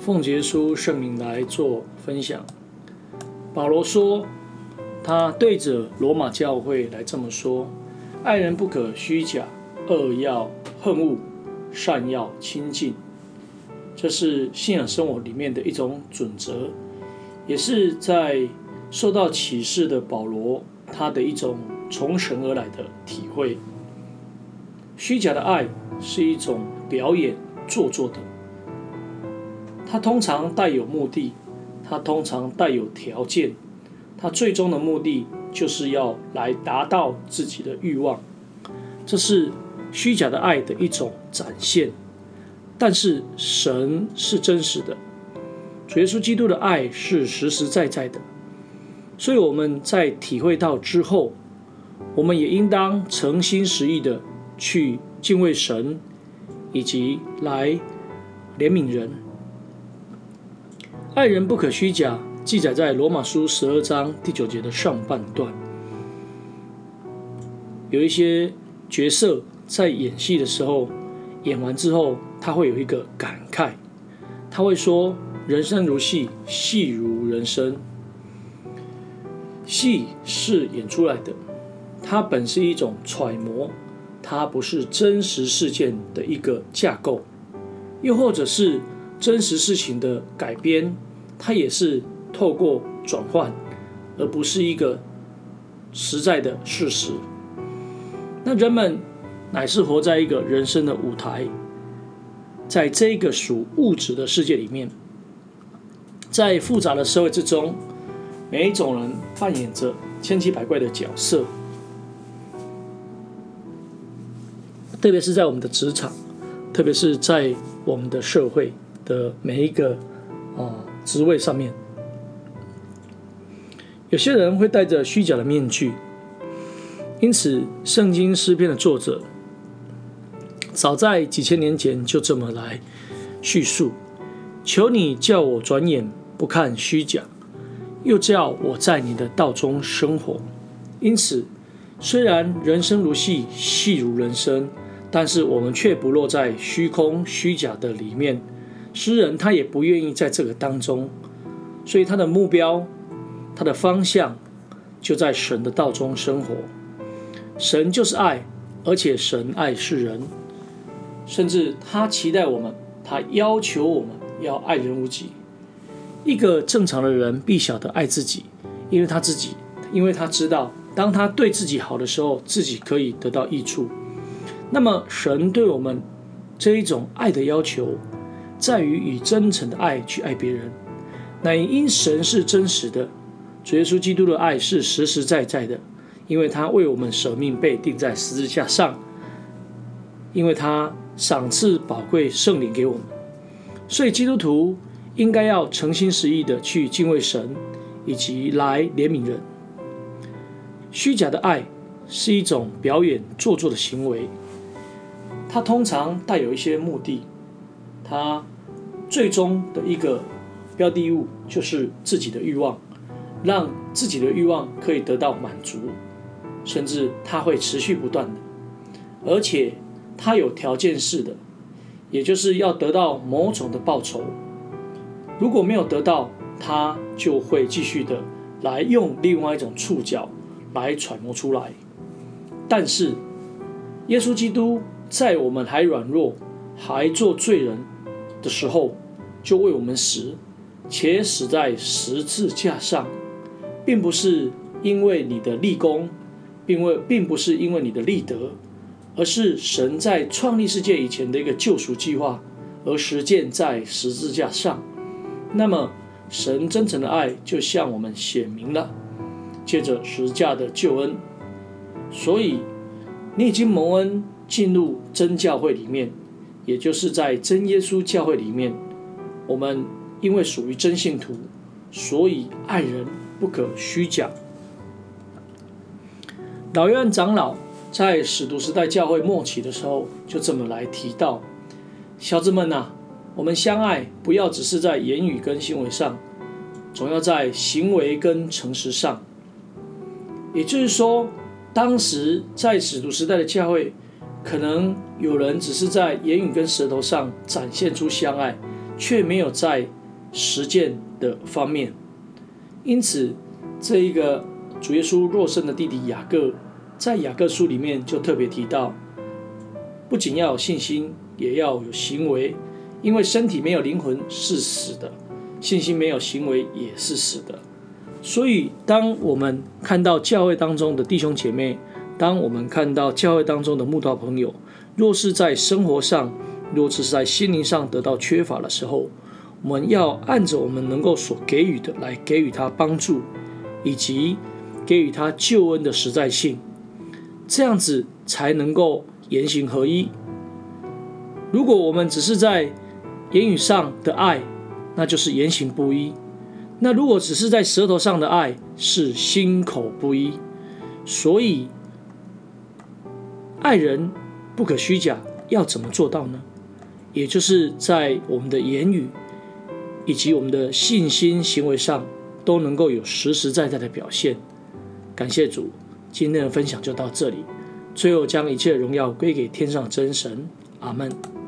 奉耶稣圣名来做分享。保罗说，他对着罗马教会来这么说：爱人不可虚假，恶要恨恶，善要亲近。这是信仰生活里面的一种准则，也是在受到启示的保罗他的一种从神而来的体会。虚假的爱是一种表演做作的。它通常带有目的，它通常带有条件，它最终的目的就是要来达到自己的欲望，这是虚假的爱的一种展现。但是神是真实的，主耶稣基督的爱是实实在在的，所以我们在体会到之后，我们也应当诚心实意的去敬畏神，以及来怜悯人。爱人不可虚假，记载在罗马书十二章第九节的上半段。有一些角色在演戏的时候，演完之后，他会有一个感慨，他会说：“人生如戏，戏如人生。”戏是演出来的，它本是一种揣摩，它不是真实事件的一个架构，又或者是。真实事情的改编，它也是透过转换，而不是一个实在的事实。那人们乃是活在一个人生的舞台，在这个属物质的世界里面，在复杂的社会之中，每一种人扮演着千奇百怪的角色，特别是在我们的职场，特别是在我们的社会。的每一个啊职位上面，有些人会戴着虚假的面具，因此圣经诗篇的作者早在几千年前就这么来叙述：求你叫我转眼不看虚假，又叫我在你的道中生活。因此，虽然人生如戏，戏如人生，但是我们却不落在虚空虚假的里面。诗人他也不愿意在这个当中，所以他的目标、他的方向就在神的道中生活。神就是爱，而且神爱世人，甚至他期待我们，他要求我们要爱人如己。一个正常的人必晓得爱自己，因为他自己，因为他知道，当他对自己好的时候，自己可以得到益处。那么，神对我们这一种爱的要求。在于以真诚的爱去爱别人，乃因神是真实的，主耶稣基督的爱是实实在在的，因为他为我们舍命被钉在十字架上，因为他赏赐宝贵圣灵给我们，所以基督徒应该要诚心实意的去敬畏神，以及来怜悯人。虚假的爱是一种表演做作的行为，它通常带有一些目的。他最终的一个标的物就是自己的欲望，让自己的欲望可以得到满足，甚至它会持续不断的，而且它有条件式的，也就是要得到某种的报酬。如果没有得到，他就会继续的来用另外一种触角来揣摩出来。但是耶稣基督在我们还软弱、还做罪人的时候，就为我们死，且死在十字架上，并不是因为你的立功，并为并不是因为你的立德，而是神在创立世界以前的一个救赎计划而实践在十字架上。那么，神真诚的爱就向我们显明了，借着十字架的救恩。所以，你已经蒙恩进入真教会里面。也就是在真耶稣教会里面，我们因为属于真信徒，所以爱人不可虚假。老院长老在使徒时代教会末期的时候，就这么来提到：小子们呐、啊，我们相爱，不要只是在言语跟行为上，总要在行为跟诚实上。也就是说，当时在使徒时代的教会。可能有人只是在言语跟舌头上展现出相爱，却没有在实践的方面。因此，这一个主耶稣若生的弟弟雅各，在雅各书里面就特别提到，不仅要有信心，也要有行为，因为身体没有灵魂是死的，信心没有行为也是死的。所以，当我们看到教会当中的弟兄姐妹，当我们看到教会当中的慕道朋友，若是在生活上，若是在心灵上得到缺乏的时候，我们要按着我们能够所给予的来给予他帮助，以及给予他救恩的实在性，这样子才能够言行合一。如果我们只是在言语上的爱，那就是言行不一；那如果只是在舌头上的爱，是心口不一。所以，爱人不可虚假，要怎么做到呢？也就是在我们的言语以及我们的信心行为上，都能够有实实在在的表现。感谢主，今天的分享就到这里。最后，将一切荣耀归给天上真神。阿门。